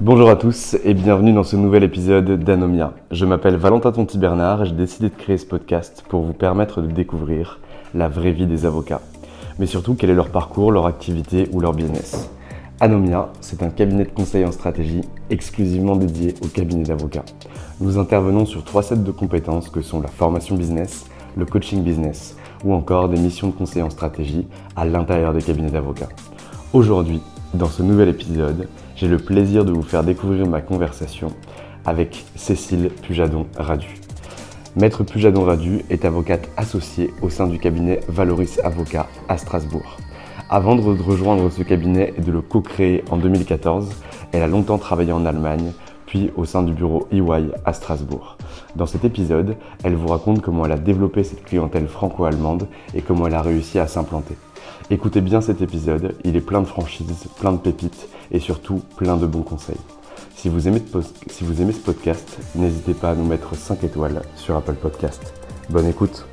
Bonjour à tous et bienvenue dans ce nouvel épisode d'Anomia. Je m'appelle Valentin Tonti Bernard et j'ai décidé de créer ce podcast pour vous permettre de découvrir la vraie vie des avocats, mais surtout quel est leur parcours, leur activité ou leur business. Anomia, c'est un cabinet de conseil en stratégie exclusivement dédié au cabinet d'avocats. Nous intervenons sur trois sets de compétences que sont la formation business, le coaching business ou encore des missions de conseil en stratégie à l'intérieur des cabinets d'avocats. Aujourd'hui, dans ce nouvel épisode, j'ai le plaisir de vous faire découvrir ma conversation avec Cécile Pujadon-Radu. Maître Pujadon-Radu est avocate associée au sein du cabinet Valoris Avocat à Strasbourg. Avant de rejoindre ce cabinet et de le co-créer en 2014, elle a longtemps travaillé en Allemagne, puis au sein du bureau EY à Strasbourg. Dans cet épisode, elle vous raconte comment elle a développé cette clientèle franco-allemande et comment elle a réussi à s'implanter. Écoutez bien cet épisode, il est plein de franchises, plein de pépites et surtout plein de bons conseils. Si vous aimez, si vous aimez ce podcast, n'hésitez pas à nous mettre 5 étoiles sur Apple Podcast. Bonne écoute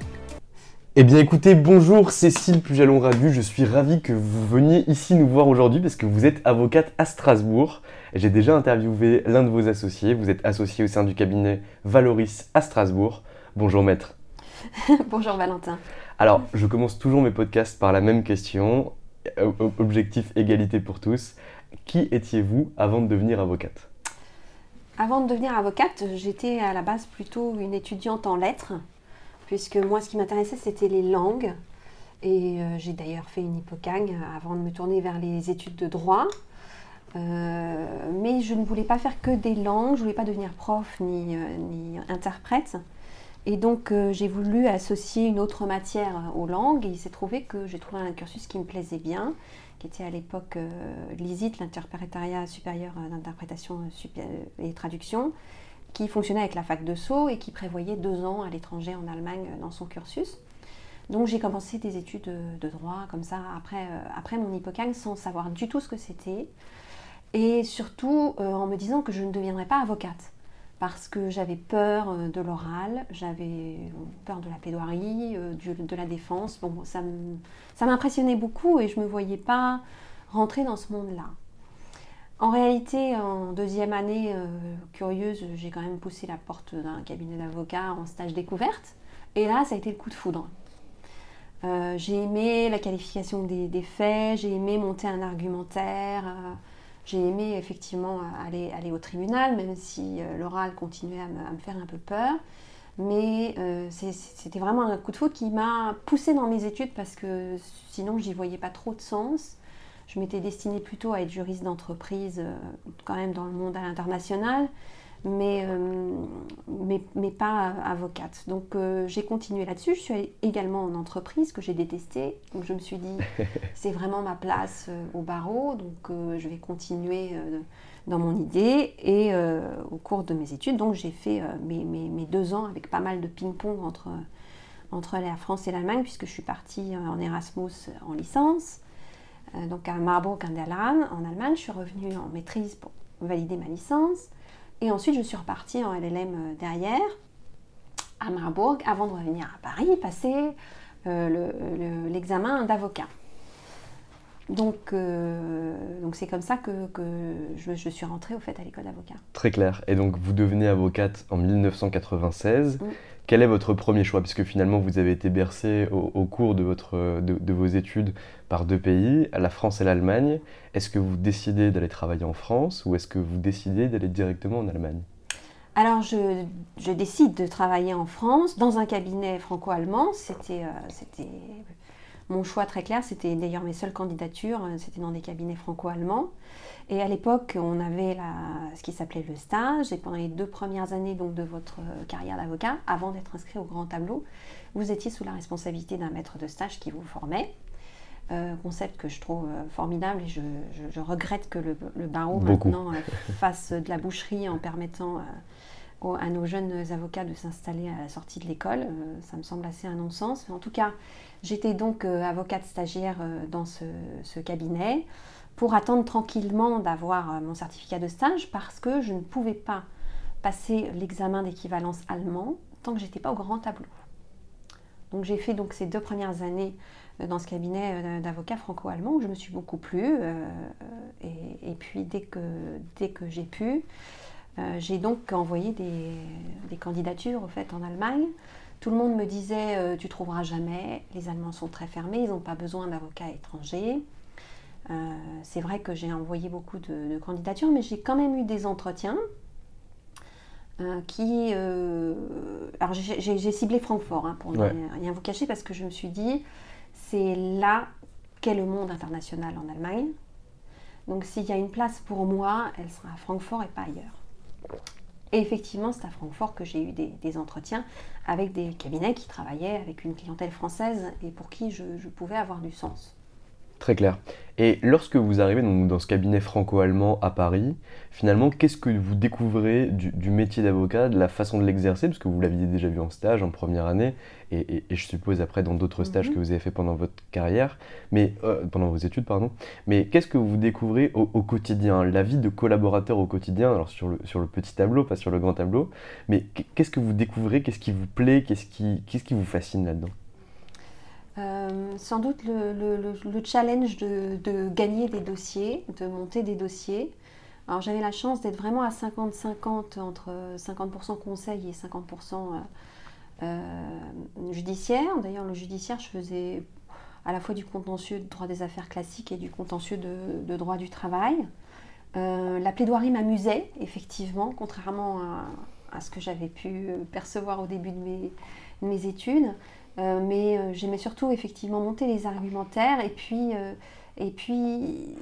eh bien écoutez, bonjour Cécile Pujalon-Radu, je suis ravi que vous veniez ici nous voir aujourd'hui parce que vous êtes avocate à Strasbourg. J'ai déjà interviewé l'un de vos associés, vous êtes associé au sein du cabinet Valoris à Strasbourg. Bonjour maître. Bonjour Valentin. Alors, je commence toujours mes podcasts par la même question, objectif égalité pour tous. Qui étiez-vous avant de devenir avocate? Avant de devenir avocate, j'étais à la base plutôt une étudiante en lettres puisque moi, ce qui m'intéressait, c'était les langues. Et euh, j'ai d'ailleurs fait une hypocagne avant de me tourner vers les études de droit. Euh, mais je ne voulais pas faire que des langues, je ne voulais pas devenir prof euh, ni interprète. Et donc j'ai voulu associer une autre matière aux langues. Et il s'est trouvé que j'ai trouvé un cursus qui me plaisait bien, qui était à l'époque l'ISIT, l'interprétariat supérieur d'interprétation et traduction, qui fonctionnait avec la fac de Sceaux et qui prévoyait deux ans à l'étranger en Allemagne dans son cursus. Donc j'ai commencé des études de, droit comme ça après, mon hypocagne sans savoir du tout ce que c'était. Et surtout en me disant que je ne deviendrais pas avocate parce que j'avais peur de l'oral, j'avais peur de la plaidoirie, de la défense. Bon, ça m'impressionnait beaucoup et je ne me voyais pas rentrer dans ce monde-là. En réalité, en deuxième année, euh, curieuse, j'ai quand même poussé la porte d'un cabinet d'avocats en stage découverte. Et là, ça a été le coup de foudre. Euh, j'ai aimé la qualification des, faits, j'ai aimé monter un argumentaire, euh, j'ai aimé effectivement aller, aller au tribunal, même si l'oral continuait à me, faire un peu peur. Mais c'était vraiment un coup de foudre qui m'a poussé dans mes études parce que sinon, j'y voyais pas trop de sens. Je m'étais destinée plutôt à être juriste d'entreprise, euh, quand même dans le monde à l'international, mais, euh, mais, mais, pas avocate. Donc euh, j'ai continué là-dessus. Je suis également en entreprise que j'ai détestée. Donc je me suis dit, c'est vraiment ma place au barreau, donc je vais continuer dans mon idée. Et au cours de mes études, donc j'ai fait mes, mes, mes, deux ans avec pas mal de ping-pong entre, entre la France et l'Allemagne, puisque je suis partie en Erasmus en licence. euh, donc à Marburg an der Lahn, en Allemagne. Je suis revenue en maîtrise pour valider ma licence. Et ensuite, je suis repartie en LLM derrière, à Marburg, avant de revenir à Paris, passer l'examen d'avocat. Donc, donc c'est comme ça que, je, je, suis rentrée au fait à l'école d'avocat. Très clair. Et donc vous devenez avocate en 1996. Quel est votre premier choix? Puisque finalement, vous avez été bercé au, cours de, votre, de, vos études par deux pays, la France et l'Allemagne. Est-ce que vous décidez d'aller travailler en France ou est-ce que vous décidez d'aller directement en Allemagne? Alors, je, je, décide de travailler en France dans un cabinet franco-allemand. C'était euh, mon choix très clair. C'était d'ailleurs mes seules candidatures. Euh, c'était dans des cabinets franco-allemands. Et à l'époque, on avait ce qui s'appelait le stage. Et pendant les deux premières années donc, de votre euh, carrière d'avocat, avant d'être inscrit au grand tableau, vous étiez sous la responsabilité d'un maître de stage qui vous formait. Euh, concept que je trouve formidable et je, regrette que le, barreau maintenant fasse de la boucherie en permettant à nos jeunes avocats de s'installer à la sortie de l'école. ça me semble assez un non-sens. En tout cas, j'étais donc avocate stagiaire dans ce cabinet pour attendre tranquillement d'avoir euh, mon certificat de stage parce que je ne pouvais pas passer l'examen d'équivalence allemand tant que j'étais pas au grand tableau. Donc j'ai fait donc ces deux premières années euh, dans ce cabinet euh, d'avocats franco-allemand où je me suis beaucoup plu. et, puis dès que, dès que j'ai pu, j'ai donc envoyé des, des, candidatures au fait en Allemagne. Tout le monde me disait tu trouveras jamais, les Allemands sont très fermés, ils n'ont pas besoin d'avocats étrangers. Euh, c'est vrai que j'ai envoyé beaucoup de, candidatures, mais j'ai quand même eu des entretiens euh, qui... Euh, alors j'ai ciblé Francfort, hein, pour ne rien vous cacher, parce que je me suis dit, c'est là qu'est le monde international en Allemagne. Donc s'il y a une place pour moi, elle sera à Francfort et pas ailleurs. Et effectivement, c'est à Francfort que j'ai eu des, entretiens avec des cabinets qui travaillaient avec une clientèle française et pour qui je pouvais avoir du sens. Très clair. Et lorsque vous arrivez dans ce cabinet franco-allemand à Paris, finalement, qu'est-ce que vous découvrez du, métier d'avocat, de la façon de l'exercer, parce que vous l'aviez déjà vu en stage en première année, et, je suppose après dans d'autres stages que mhm. vous avez fait pendant votre carrière, mais euh, pendant vos études, pardon. Mais qu'est-ce que vous découvrez au, quotidien, la vie de collaborateur au quotidien, alors sur le, sur le petit tableau, pas sur le grand tableau, mais qu'est-ce que vous découvrez, qu'est-ce qui vous plaît, qu'est-ce qui, qu'est-ce qui vous fascine là-dedans? Euh, sans doute le, challenge de, gagner des dossiers, de monter des dossiers. J'avais la chance d'être vraiment à 50-50 entre 50% conseil et 50% euh, euh, judiciaire. D'ailleurs le judiciaire, je faisais à la fois du contentieux de droit des affaires classiques et du contentieux de, droit du travail. la plaidoirie m'amusait, effectivement, contrairement à, ce que j'avais pu percevoir au début de mes études. Euh, mais euh, j'aimais surtout effectivement monter les argumentaires et puis, euh, et puis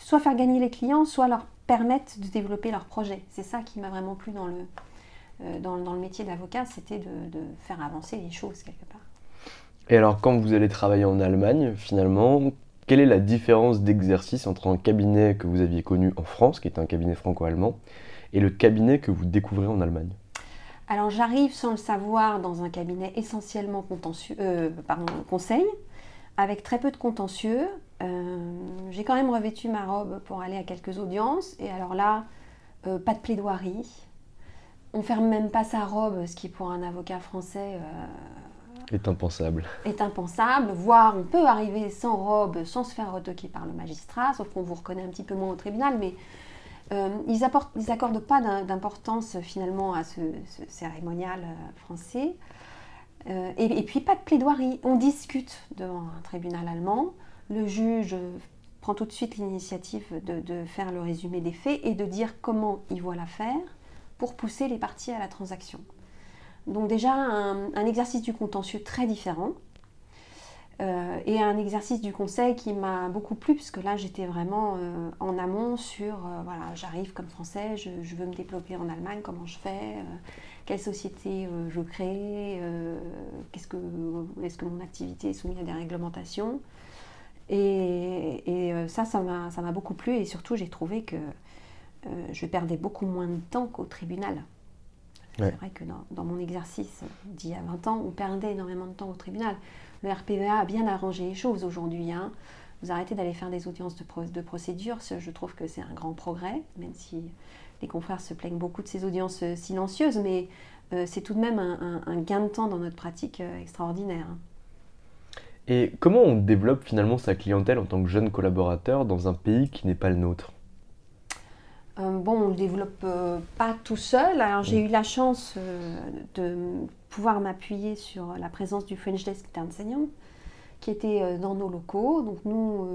soit faire gagner les clients, soit leur permettre de développer leur projet. C'est ça qui m'a vraiment plu dans le, dans, le métier d'avocat, c'était de, de, faire avancer les choses quelque part. Et alors quand vous allez travailler en Allemagne, finalement, quelle est la différence d'exercice entre un cabinet que vous aviez connu en France, qui est un cabinet franco-allemand, et le cabinet que vous découvrez en Allemagne? Alors j'arrive sans le savoir dans un cabinet essentiellement contentieux, euh, pardon, conseil, avec très peu de contentieux. Euh, j'ai quand même revêtu ma robe pour aller à quelques audiences. Et alors là, euh, pas de plaidoirie. On ferme même pas sa robe, ce qui pour un avocat français est impensable. Est impensable, voire on peut arriver sans robe, sans se faire retoquer par le magistrat, sauf qu'on vous reconnaît un petit peu moins au tribunal, mais euh, ils n'accordent pas d'importance finalement à ce, cérémonial euh, français. Euh, et, puis pas de plaidoirie. On discute devant un tribunal allemand. Le juge prend tout de suite l'initiative de, faire le résumé des faits et de dire comment il voit l'affaire pour pousser les parties à la transaction. Donc déjà un exercice du contentieux très différent. Euh, et un exercice du conseil qui m'a beaucoup plu, puisque là j'étais vraiment euh, en amont sur, euh, voilà, j'arrive comme français, je, veux me développer en Allemagne, comment je fais, quelle société je crée, qu'est-ce que, est-ce que mon activité est soumise à des réglementations. Et, ça, ça m'a beaucoup plu, et surtout j'ai trouvé que je perdais beaucoup moins de temps qu'au tribunal. C'est vrai que dans, dans mon exercice d'il y a 20 ans, on perdait énormément de temps au tribunal. Le RPVA a bien arrangé les choses aujourd'hui. Hein. vous arrêtez d'aller faire des audiences de, de procédure. Je trouve que c'est un grand progrès, même si les confrères se plaignent beaucoup de ces audiences silencieuses, mais c'est tout de même un, gain de temps dans notre pratique extraordinaire. Et comment on développe finalement sa clientèle en tant que jeune collaborateur dans un pays qui n'est pas le nôtre? Euh, bon, on ne le développe euh, pas tout seul. Alors j'ai mm. eu la chance euh, de pouvoir m'appuyer sur la présence du French Desk d'enseignants qui était dans nos locaux. Donc nous,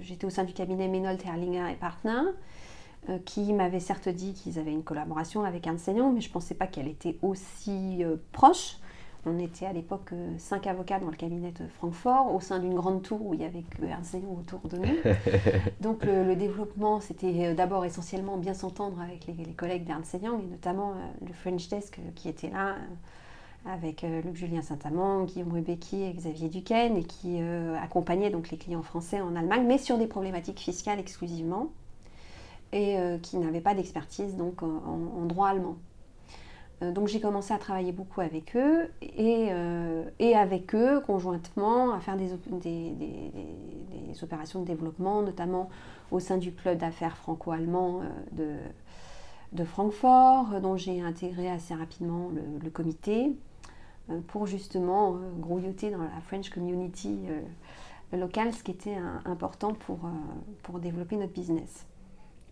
j'étais au sein du cabinet Menold, Erlinger et Partner, qui m'avaient certes dit qu'ils avaient une collaboration avec un enseignant, mais je ne pensais pas qu'elle était aussi proche. On était à l'époque euh, cinq avocats dans le cabinet de Francfort, au sein d'une grande tour où il y avait que Ernst autour de nous. Donc le, développement, c'était euh, d'abord essentiellement bien s'entendre avec les, collègues Young, et notamment euh, le French Desk qui était là, avec Luc-Julien Saint-Amand, Guillaume Rubecki et Xavier Duquesne, et qui accompagnait donc les clients français en Allemagne, mais sur des problématiques fiscales exclusivement, et qui n'avaient pas d'expertise donc en droit allemand. Euh, donc j'ai commencé à travailler beaucoup avec eux et, euh, avec eux conjointement à faire des, opérations de développement, notamment au sein du club d'affaires franco-allemand euh, de, Francfort, dont j'ai intégré assez rapidement le, comité pour justement grouilloter dans la French community locale, ce qui était important pour, pour développer notre business.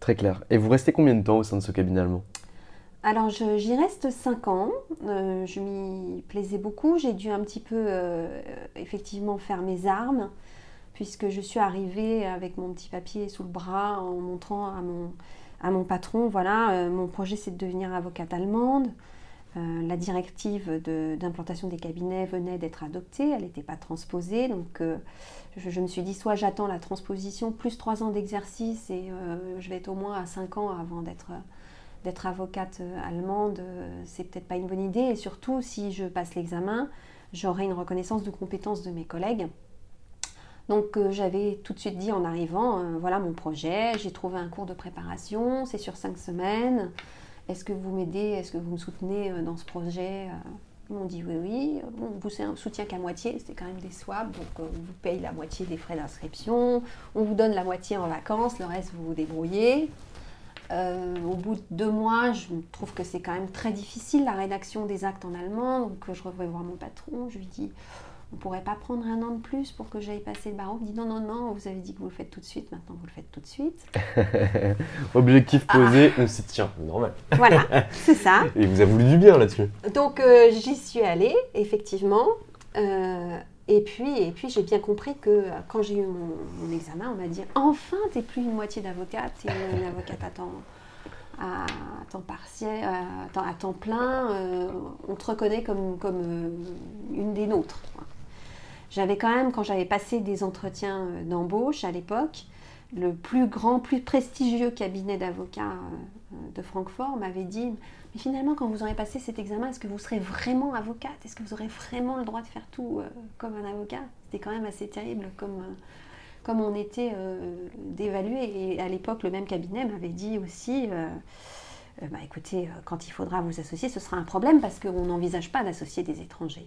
Très clair. Et vous restez combien de temps au sein de ce cabinet allemand? Alors j'y reste 5 ans, euh, je m'y plaisais beaucoup, j'ai dû un petit peu euh, effectivement faire mes armes, puisque je suis arrivée avec mon petit papier sous le bras en montrant à mon, à mon patron, voilà, euh, mon projet c'est de devenir avocate allemande. La directive d'implantation des cabinets venait d'être adoptée, elle n'était pas transposée, donc je, je, me suis dit soit j'attends la transposition plus 3 ans d'exercice et je vais être au moins à 5 ans avant d'être avocate euh, allemande, euh, c'est peut-être pas une bonne idée. Et surtout, si je passe l'examen, j'aurai une reconnaissance de compétences de mes collègues. Donc euh, j'avais tout de suite dit en arrivant, voilà mon projet, j'ai trouvé un cours de préparation, c'est sur cinq semaines. Est-ce que vous m'aidez, est-ce que vous me soutenez dans ce projet? Ils m'ont dit oui, oui. Bon, vous soutient qu'à moitié, c'était quand même des swaps, donc on vous paye la moitié des frais d'inscription, on vous donne la moitié en vacances, le reste vous vous débrouillez. Euh, au bout de deux mois, je trouve que c'est quand même très difficile la rédaction des actes en allemand. Donc je revois voir mon patron, je lui dis on pourrait pas prendre un an de plus pour que j'aille passer le barreau Il me dit non, non, non, vous avez dit que vous le faites tout de suite, maintenant vous le faites tout de suite. Objectif posé, ah. c'est tiens, normal. Voilà, c'est ça. Et vous avez voulu du bien là-dessus. Donc euh, j'y suis allée, effectivement. Euh, et puis, et puis j'ai bien compris que euh, quand j'ai eu mon, examen, on m'a dit enfin, tu n'es plus une moitié d'avocate, tu es une avocate à temps, à temps partiel, à temps, plein. Euh, on te reconnaît comme, comme euh, une des nôtres. J'avais quand même, quand j'avais passé des entretiens d'embauche à l'époque, le plus grand, plus prestigieux cabinet d'avocats de Francfort m'avait dit finalement, quand vous aurez passé cet examen, est-ce que vous serez vraiment avocate? Est-ce que vous aurez vraiment le droit de faire tout euh, comme un avocat? C'était quand même assez terrible comme, euh, comme on était euh, dévalué. Et à l'époque, le même cabinet m'avait dit aussi, bah, écoutez, quand il faudra vous associer, ce sera un problème parce qu'on n'envisage pas d'associer des étrangers.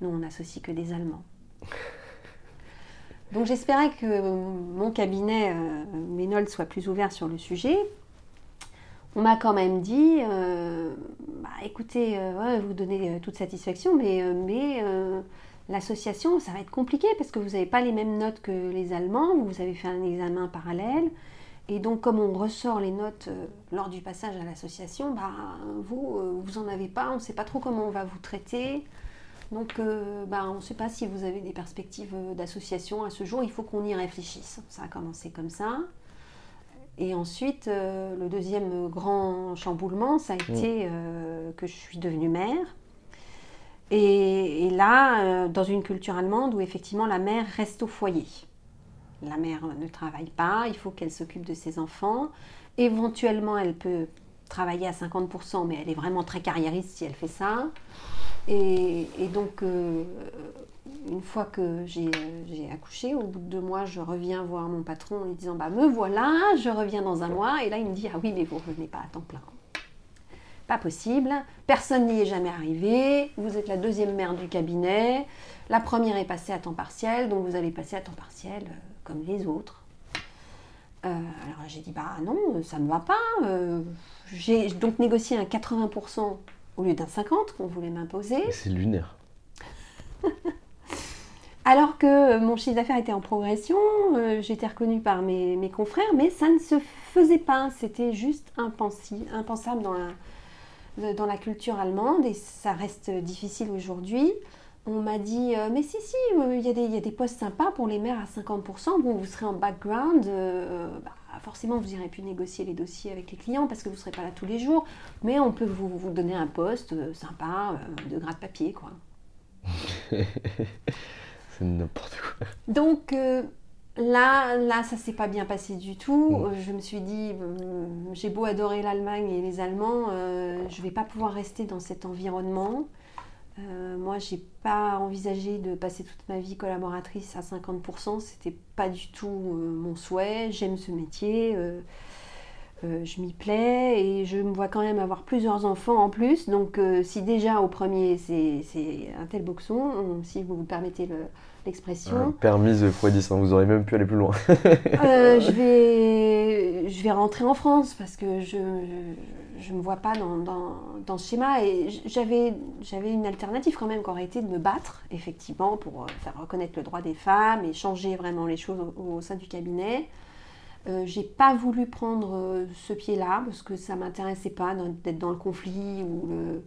Nous, on n'associe que des Allemands. Donc j'espérais que mon cabinet, Ménol, soit plus ouvert sur le sujet on m'a quand même dit, euh, bah, écoutez, euh, vous donnez euh, toute satisfaction, mais, mais l'association, ça va être compliqué parce que vous n'avez pas les mêmes notes que les Allemands, vous avez fait un examen parallèle. Et donc, comme on ressort les notes lors du passage à l'association, bah, vous, vous n'en avez pas, on ne sait pas trop comment on va vous traiter. Donc, bah, on ne sait pas si vous avez des perspectives d'association à ce jour, il faut qu'on y réfléchisse. Ça a commencé comme ça. Et ensuite, euh, le deuxième grand chamboulement, ça a mm. été euh, que je suis devenue mère. Et, là, euh, dans une culture allemande où effectivement la mère reste au foyer. La mère ne travaille pas, il faut qu'elle s'occupe de ses enfants. Éventuellement, elle peut travailler à 50%, mais elle est vraiment très carriériste si elle fait ça. Et, donc, une fois que j'ai accouché, au bout de deux mois, je reviens voir mon patron en lui disant Bah, me voilà, je reviens dans un mois. Et là, il me dit Ah oui, mais vous ne revenez pas à temps plein. Pas possible, personne n'y est jamais arrivé. Vous êtes la deuxième mère du cabinet. La première est passée à temps partiel, donc vous allez passer à temps partiel. comme les autres. Euh, alors j'ai dit bah non, ça ne va pas. Euh, j'ai donc négocié un 80% au lieu d'un 50% qu'on voulait m'imposer. C'est lunaire. Alors que mon chiffre d'affaires était en progression, euh, j'étais reconnue par mes, mes confrères, mais ça ne se faisait pas. C'était juste impensi- impensable dans la, dans la culture allemande et ça reste difficile aujourd'hui. On m'a dit, euh, mais si, si, euh, il y, a des- il y a des postes sympas pour les mères à 50%. Bon, vous serez en background, euh, bah, forcément, vous n'irez plus négocier les dossiers avec les clients parce que vous ne serez pas là tous les jours, mais on peut vous, vous donner un poste sympa de gras de papier, quoi. C'est n'importe quoi. Donc là, là, ça s'est pas bien passé du tout. Mm. Je me suis dit, j'ai beau adorer l'Allemagne et les Allemands, euh, je vais pas pouvoir rester dans cet environnement. Euh, moi, j'ai pas envisagé de passer toute ma vie collaboratrice à 50%. C'était pas du tout euh, mon souhait. J'aime ce métier. euh, euh, je m'y plais et je me vois quand même avoir plusieurs enfants en plus. Donc, si déjà au premier c'est un tel boxon, on- si vous vous permettez le- l'expression, Euh, permise Froidis, hein, vous aurez même pu aller plus loin. euh, je, vais, je vais rentrer en France parce que je ne me vois pas dans, dans, dans ce schéma. Et j'avais une alternative quand même qui aurait été de me battre, effectivement, pour euh, faire reconnaître le droit des femmes et changer vraiment les choses au, au sein du cabinet. Euh, j'ai pas voulu prendre euh, ce pied-là parce que ça m'intéressait pas d'être dans le conflit ou le,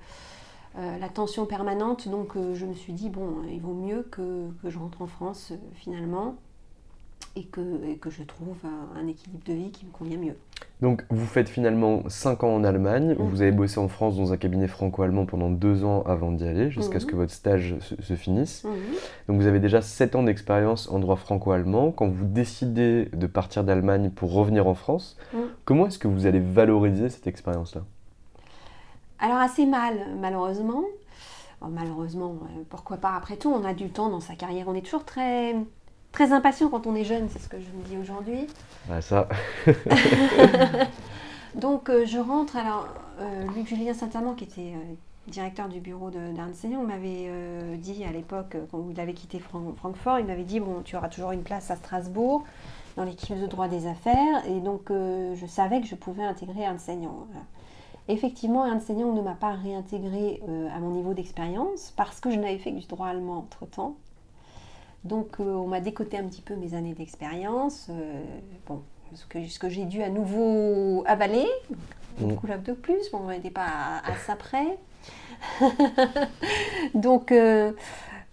euh, la tension permanente. Donc euh, je me suis dit, bon, il vaut mieux que, que je rentre en France euh, finalement et que, et que je trouve un, équilibre de vie qui me convient mieux. Donc vous faites finalement 5 ans en Allemagne, Mhm. vous avez bossé en France dans un cabinet franco-allemand pendant 2 ans avant d'y aller, jusqu'à ce Mhm. que votre stage se, se finisse. Donc vous avez déjà 7 ans d'expérience en droit franco-allemand. Quand vous décidez de partir d'Allemagne pour revenir en France, Mhm. comment est-ce que vous allez valoriser cette expérience-là? Alors assez mal, malheureusement. Bon, malheureusement, euh, pourquoi pas Après tout, on a du temps dans sa carrière. On est toujours très, très impatient quand on est jeune, c'est ce que je me dis aujourd'hui. Bah ça, Donc euh, je rentre, alors euh, Luc Julien Saint-Amand, qui était euh, directeur du bureau Young, m'avait dit à l'époque, quand il avait quitté Fran- Francfort, il m'avait dit, bon, tu auras toujours une place à Strasbourg, dans l'équipe de droit des affaires, et donc euh, je savais que je pouvais intégrer Ernst Young. Voilà. Effectivement, Ernst Young ne m'a pas réintégré euh, à mon niveau d'expérience, parce que je n'avais fait que du droit allemand entre-temps. Donc euh, on m'a décoté un petit peu mes années d'expérience. euh, bon, ce que, ce que j'ai dû à nouveau avaler. Mm. Beaucoup de plus, bon, on n'était pas à, à ça près. donc,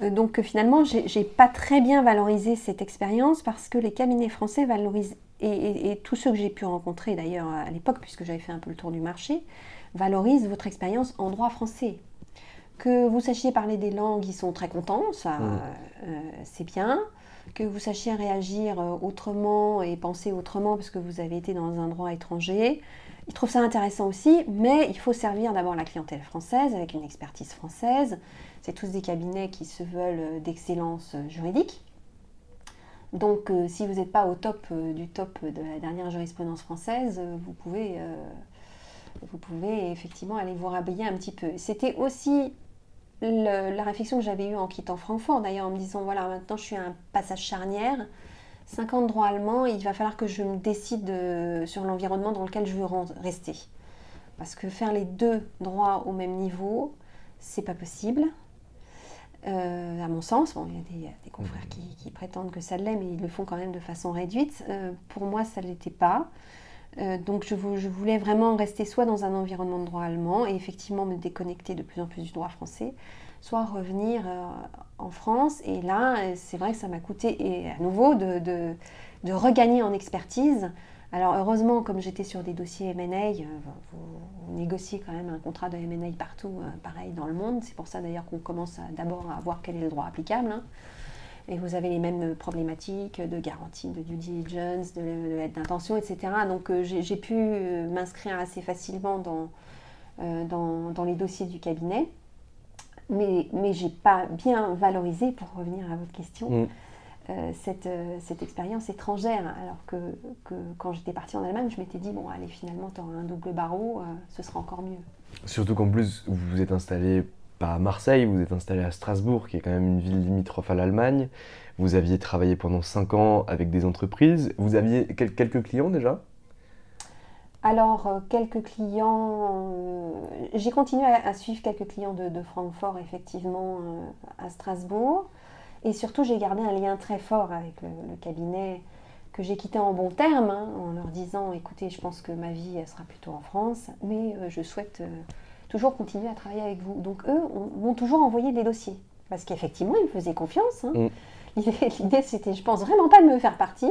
donc finalement, j'ai pas très bien valorisé cette expérience parce que les cabinets français valorisent, et, et- et tous ceux que j'ai pu rencontrer d'ailleurs à l'époque, puisque j'avais fait un peu le tour du marché, valorisent votre expérience en droit français. Que vous sachiez parler des langues, ils sont très contents, ça Mm. euh, c'est bien. Que vous sachiez réagir euh, autrement et penser autrement parce que vous avez été dans un droit étranger, ils trouvent ça intéressant aussi, mais il faut servir d'abord la clientèle française avec une expertise française. C'est tous des cabinets qui se veulent euh, d'excellence juridique. Donc euh, si vous n'êtes pas au top euh, du top de la dernière jurisprudence française, euh, vous pouvez, vous pouvez effectivement aller vous rhabiller un petit peu. C'était aussi la réflexion que j'avais eue en quittant Francfort, d'ailleurs en me disant voilà maintenant je suis à un passage charnière, 5 ans de droit allemand, il va falloir que je me décide sur l'environnement dans lequel je veux rester. Parce que faire les deux droits au même niveau, c'est pas possible. Euh, à mon sens, bon, il y a des, confrères qui, qui prétendent que ça l'est, mais ils le font quand même de façon réduite. Euh, pour moi, ça ne l'était pas. Euh, donc je, vou- je voulais vraiment rester soit dans un environnement de droit allemand et effectivement me déconnecter de plus en plus du droit français, soit revenir en France. Et là, c'est vrai que ça m'a coûté et à nouveau de, de- de regagner en expertise. Alors heureusement, comme j'étais sur des dossiers M&A, euh, vous, négociez quand même un contrat de M&A partout, euh, pareil dans le monde. C'est pour ça d'ailleurs qu'on commence d'abord à voir quel est le droit applicable. hein. Et vous avez les mêmes problématiques de garantie, de due diligence, de, de l'aide d'intention, etc. Donc euh, j'ai pu m'inscrire assez facilement dans les dossiers du cabinet. Mais, mais je n'ai pas bien valorisé, pour revenir à votre question, Mm. Euh, cette, euh, cette expérience étrangère. Alors que, que quand j'étais partie en Allemagne, je m'étais dit, bon, allez, finalement, tu auras un double barreau, euh, ce sera encore mieux. surtout qu'en plus vous vous êtes installé pas à Marseille, vous êtes installé à Strasbourg, qui est quand même une ville limitrophe à l'Allemagne. Vous aviez travaillé pendant 5 ans avec des entreprises. Vous aviez quelques clients déjà? Alors, quelques clients, j'ai continué à, suivre quelques clients de, Francfort, effectivement, à Strasbourg. Et surtout, j'ai gardé un lien très fort avec le, cabinet que j'ai quitté en bon terme, hein, en leur disant, écoutez, je pense que ma vie elle sera plutôt en France, mais je souhaite toujours continuer à travailler avec vous. Donc, eux m'ont toujours envoyé des dossiers, parce qu'effectivement, ils me faisaient confiance. Hein. Mm. L'idée, c'était, je pense vraiment pas de me faire partir.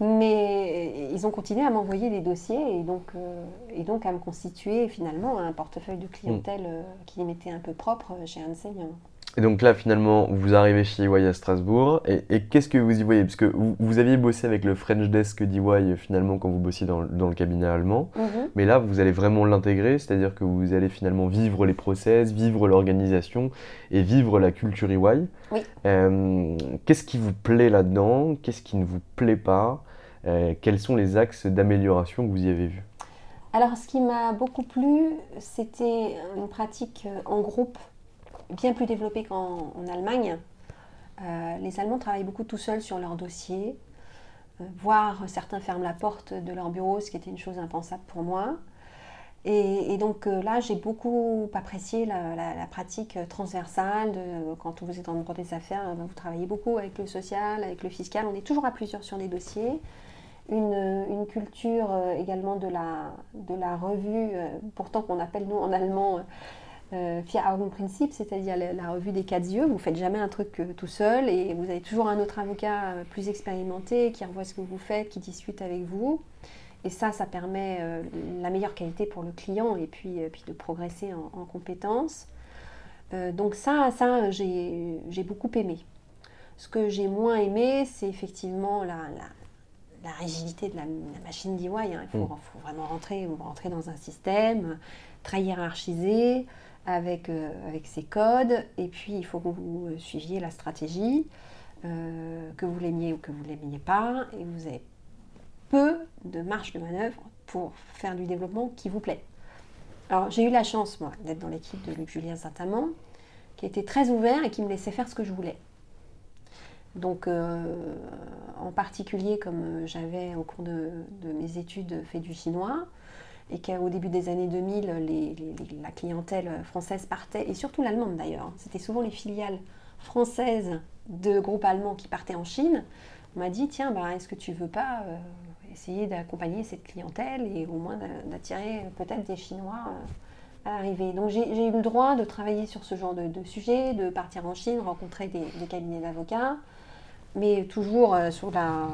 Mais ils ont continué à m'envoyer des dossiers et donc, euh, et donc à me constituer finalement un portefeuille de clientèle euh, qui m'était un peu propre chez enseignant. Et donc là, finalement, vous arrivez chez EY à Strasbourg. Et, qu'est-ce que vous y voyez? Parce que vous, aviez bossé avec le French Desk d'EY finalement quand vous bossiez dans, dans le cabinet allemand. Mhm. Mais là, vous allez vraiment l'intégrer, c'est-à-dire que vous allez finalement vivre les process, vivre l'organisation et vivre la culture EY. Oui. Euh, qu'est-ce qui vous plaît là-dedans? Qu'est-ce qui ne vous plaît pas? Euh, quels sont les axes d'amélioration que vous y avez vus? Alors, ce qui m'a beaucoup plu, c'était une pratique euh, en groupe bien plus développée qu'en Allemagne. Euh, les Allemands travaillent beaucoup tout seuls sur leurs dossiers, voire certains ferment la porte de leur bureau, ce qui était une chose impensable pour moi. Et, donc là, j'ai beaucoup apprécié la, pratique transversale. De, quand vous êtes en droit des affaires, vous travaillez beaucoup avec le social, avec le fiscal. On est toujours à plusieurs sur des dossiers une, culture euh, également de la, de la revue, euh, pourtant qu'on appelle nous en allemand euh, Vier Augenprinzip, c'est-à-dire la, revue des quatre yeux. Vous ne faites jamais un truc tout seul et vous avez toujours un autre avocat plus expérimenté qui revoit ce que vous faites, qui discute avec vous. Et ça, ça permet la meilleure qualité pour le client et puis, puis de progresser en, compétences. donc ça, ça j'ai beaucoup aimé. Ce que j'ai moins aimé, c'est effectivement la, la rigidité de la, machine DIY. Hein. Il mm. faut, vraiment rentrer, rentrer dans un système très hiérarchisé avec, euh, ses codes. Et puis, il faut que vous euh, suiviez la stratégie, euh, que vous l'aimiez ou que vous ne l'aimiez pas. Et vous avez peu de marge de manœuvre pour faire du développement qui vous plaît. Alors, j'ai eu la chance, moi, d'être dans l'équipe de Luc Julien Saint-Amand, qui était très ouvert et qui me laissait faire ce que je voulais. Donc, euh, en particulier, comme euh, j'avais au cours de, mes études fait du chinois, et qu'au début des années 2000, la clientèle française partait, et surtout l'allemande d'ailleurs, hein. c'était souvent les filiales françaises de groupes allemands qui partaient en Chine, on m'a dit, tiens, bah, est-ce que tu veux pas euh, essayer d'accompagner cette clientèle et au moins d'attirer peut-être des Chinois à l'arrivée. Donc j'ai eu le droit de travailler sur ce genre de, sujet, de partir en Chine, rencontrer des cabinets d'avocats, mais toujours euh, sous la,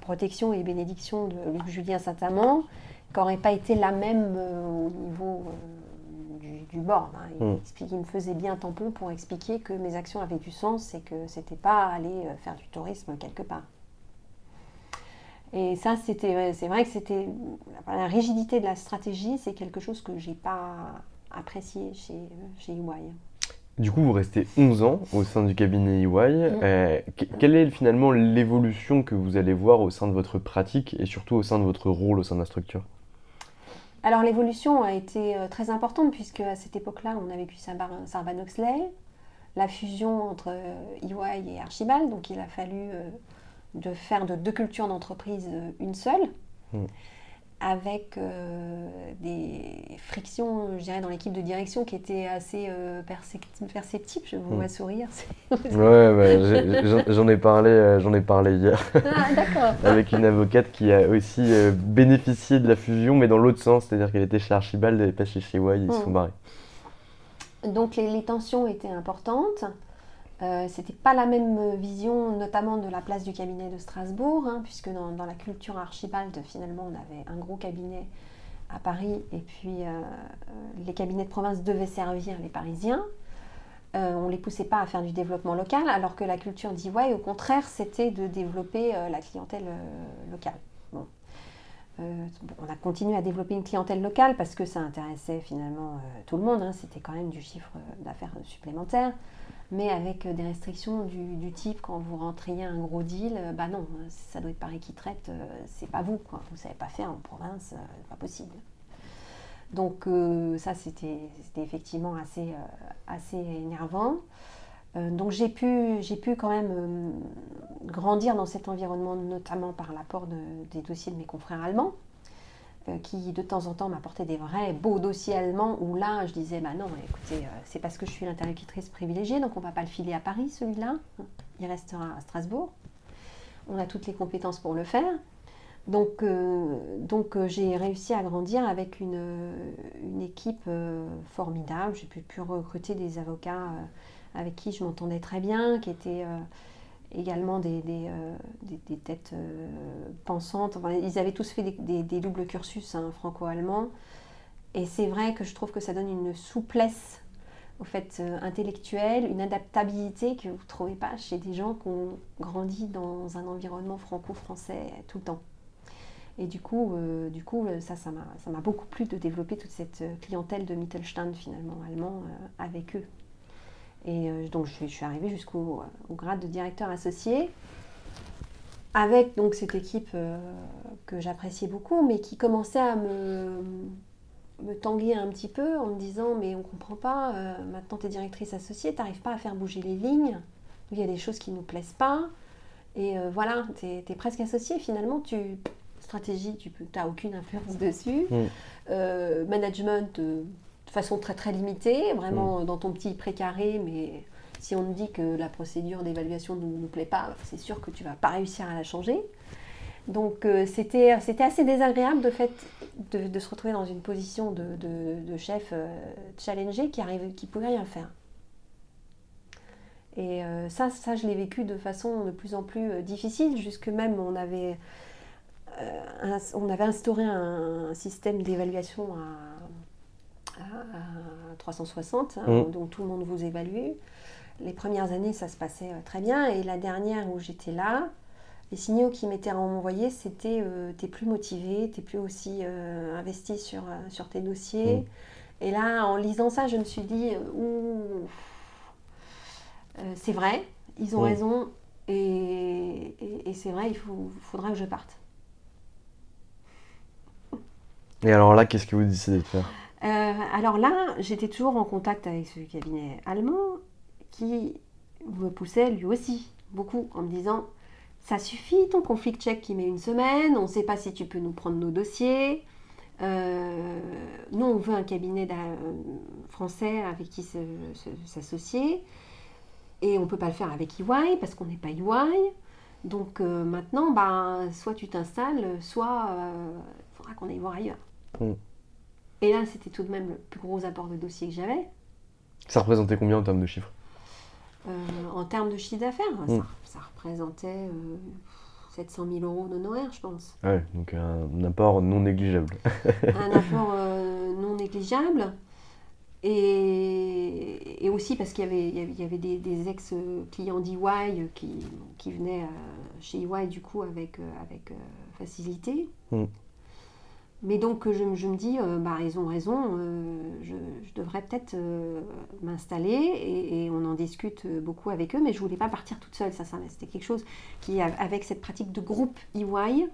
protection et bénédiction de Luc Julien Saint-Amand, qui n'aurait pas été la même euh, au niveau euh, du, du, board. Hein. Il, hmm. il, me faisait bien tampon pour expliquer que mes actions avaient du sens et que c'était pas aller faire du tourisme quelque part. Et ça, c'était, c'est vrai que c'était la rigidité de la stratégie, c'est quelque chose que j'ai pas apprécié chez, chez EY. Du coup, vous restez 11 ans au sein du cabinet EY. Euh, quelle est finalement l'évolution que vous allez voir au sein de votre pratique et surtout au sein de votre rôle au sein de la structure? Alors l'évolution a été euh, très importante puisque à cette époque-là, on a vécu Sarban-Oxley, la fusion entre EY euh, et Archibald, donc il a fallu de faire de deux cultures d'entreprise une seule. Mm avec euh, des frictions, je dirais, dans l'équipe de direction qui étaient assez euh, perceptibles. Je vous hmm. vois sourire. ouais, j'en ai parlé, euh, j'en ai parlé hier. Ah, avec une avocate qui a aussi bénéficié de la fusion, mais dans l'autre sens, c'est-à-dire qu'elle était chez Archibald et pas chez Shiwai, ils se sont hmm. barrés. Donc les tensions étaient importantes. Euh, c'était pas la même vision, notamment de la place du cabinet de Strasbourg, hein, puisque dans, la culture Archibald, finalement, on avait un gros cabinet à Paris, et puis euh, les cabinets de province devaient servir les Parisiens. Euh, on ne les poussait pas à faire du développement local, alors que la culture d'EY, au contraire, c'était de développer la clientèle locale. on a continué à développer une clientèle locale parce que ça intéressait finalement tout le monde, hein. c'était quand même du chiffre d'affaires supplémentaire mais avec euh, des restrictions du, type quand vous rentriez un gros deal, euh, bah non, euh, ça doit être Paris qui traite, c'est pas vous, quoi. vous savez pas faire en province, pas possible. Donc ça, c'était effectivement assez, assez énervant. Donc j'ai pu, pu quand même grandir dans cet environnement, notamment par l'apport de- des dossiers de mes confrères allemands, qui de temps en temps m'apportaient des vrais beaux dossiers allemands, où là je disais, bah non, écoutez, euh, c'est parce que je suis l'interlocutrice privilégiée, donc on va pas le filer à Paris celui-là, il restera à Strasbourg. On a toutes les compétences pour le faire. Donc, euh, donc euh, j'ai réussi à grandir avec une, euh, une équipe euh, formidable. J'ai pu, recruter des avocats euh, avec qui je m'entendais très bien, qui étaient euh, également des, des, euh, des- têtes euh, pensantes. Enfin, ils avaient tous fait des, doubles cursus hein, franco-allemands. Et c'est vrai que je trouve que ça donne une souplesse au fait euh, intellectuelle, une adaptabilité que vous ne trouvez pas chez des gens qui ont grandi dans un environnement franco-français tout le temps. Et du coup, euh, du coup ça, ça m'a beaucoup plu de développer toute cette clientèle de Mittelstand finalement allemand avec eux. Et euh, donc je, suis- arrivée jusqu'au au grade de directeur associé. Avec donc cette équipe euh, que j'appréciais beaucoup, mais qui commençait à me, me tanguer un petit peu en me disant mais on comprend pas, euh, maintenant tu es directrice associée, tu n'arrives pas à faire bouger les lignes, il y a des choses qui ne nous plaisent pas, et euh, voilà, tu es, presque associée finalement, tu stratégie, tu n'as aucune influence dessus, Mm. Euh, management euh, de façon très très limitée, vraiment dans ton petit précaré, mais si on te dit que la procédure d'évaluation ne nous plaît pas, c'est sûr que tu vas pas réussir à la changer. Donc euh, c'était assez désagréable de, fait, de, de se retrouver dans une position de, chef euh, challengé qui arrive, qui pouvait rien faire. Et euh, ça, ça, je l'ai vécu de façon de plus en plus euh, difficile, jusque même on avait, un- on avait instauré un, un système d'évaluation à, à- à 360, hein, Mm. donc tout le monde vous évalue. Les premières années, ça se passait euh, très bien, et la dernière où j'étais là, les signaux qui m'étaient envoyés, c'était euh, t'es plus motivé, t'es plus aussi euh, investi sur, sur tes dossiers. Mm. Et là, en lisant ça, je me suis dit, ouh, euh, c'est vrai, ils ont Mm. raison, et, et- et c'est vrai, il faut- faudra que je parte. Et alors là, qu'est-ce que vous décidez de faire? Euh, alors là, j'étais toujours en contact avec ce cabinet allemand qui me poussait lui aussi beaucoup en me disant ça suffit ton conflict check qui met une semaine, on ne sait pas si tu peux nous prendre nos dossiers. Euh, nous, on veut un cabinet d'a- français avec qui s'associer et on ne peut pas le faire avec EY parce qu'on n'est pas EY. Donc euh, maintenant, bah, soit tu t'installes, soit il faudra qu'on aille voir ailleurs. Et là, c'était tout de même le plus gros apport de dossier que j'avais. Ça représentait combien en termes de chiffres? Euh, en termes de chiffre d'affaires, ça, ça représentait euh, 700 000 euros d'honoraires, je pense. Ah Ouais, donc un apport non négligeable. Un apport euh, non négligeable. Et, et aussi parce qu'il y avait, il y des, des ex-clients d'EY qui, qui venaient euh, chez EY du coup avec, avec facilité. Mm. Mais donc je, me- dis, euh, bah, ils ont raison, euh, je, devrais peut-être euh, m'installer et, on en discute euh, beaucoup avec eux, mais je voulais pas partir toute seule, ça, c'était quelque chose qui, avec cette pratique de groupe EY,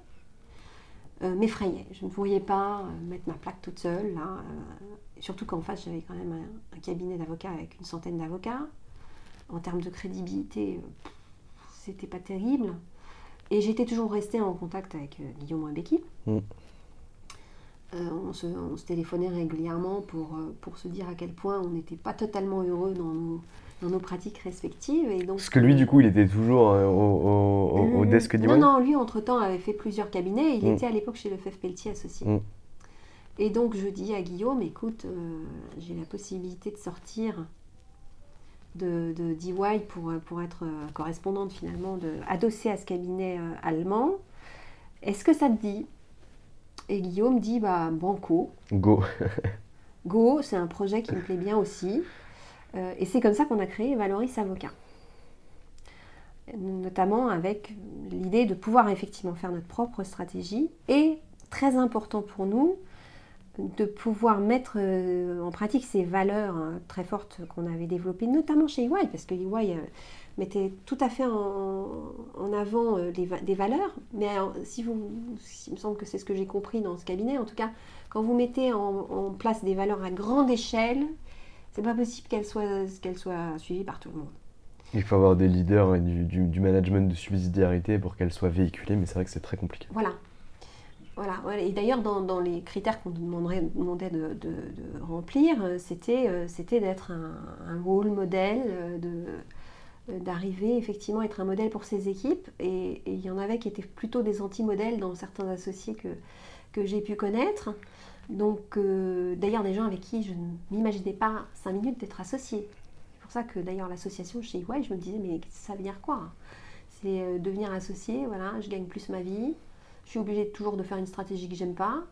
euh, m'effrayait. Je ne voyais pas euh, mettre ma plaque toute seule, là. euh, surtout qu'en face, j'avais quand même un, cabinet d'avocats avec une centaine d'avocats. En termes de crédibilité, euh, c'était pas terrible. Et j'étais toujours restée en contact avec euh, Guillaume Wabeki. Euh, on, se, on se téléphonait régulièrement pour, euh, pour se dire à quel point on n'était pas totalement heureux dans nos, dans nos pratiques respectives. Et donc, Parce que lui, du coup, il était toujours euh, au, au, au- au Mm, desk d'EY Non, non, lui, entre-temps, avait fait plusieurs cabinets. Il Mm. était à l'époque chez le FF Pelletier associé. Mm. Et donc, je dis à Guillaume, écoute, euh, j'ai la possibilité de sortir de, de DY pour, pour être correspondante, finalement, de, adossée à ce cabinet euh, allemand. Est-ce que ça te dit? Et Guillaume dit, bah, banco. Go. Go, c'est un projet qui me plaît bien aussi. Euh, et c'est comme ça qu'on a créé Valoris Avocat. Notamment avec l'idée de pouvoir effectivement faire notre propre stratégie et, très important pour nous, de pouvoir mettre euh, en pratique ces valeurs hein, très fortes qu'on avait développées, notamment chez EY, parce que EY, euh, mettait tout à fait en, en avant euh, des valeurs. Mais alors, si vous, il me semble que c'est ce que j'ai compris dans ce cabinet, en tout cas, quand vous mettez en, en place des valeurs à grande échelle, c'est pas possible qu'elles soient, qu'elles soient suivies par tout le monde. Il faut avoir des leaders et du, du- du management de subsidiarité pour qu'elles soient véhiculées, mais c'est vrai que c'est très compliqué. Voilà. Voilà. Et d'ailleurs, dans, dans les critères qu'on nous demanderait, demandait de, de- de remplir, euh, c'était, euh, c'était d'être un, un rôle modèle, euh, de, euh, d'arriver effectivement à être un modèle pour ses équipes. Et et il y en avait qui étaient plutôt des anti-modèles dans certains associés que, que j'ai pu connaître. Donc, euh, d'ailleurs, des gens avec qui je ne m'imaginais pas cinq minutes d'être associée. C'est pour ça que d'ailleurs l'association chez EY, je me disais, mais ça veut dire quoi? C'est euh, devenir associé, voilà, je gagne plus ma vie, je suis obligée toujours de faire une stratégie que j'aime pas,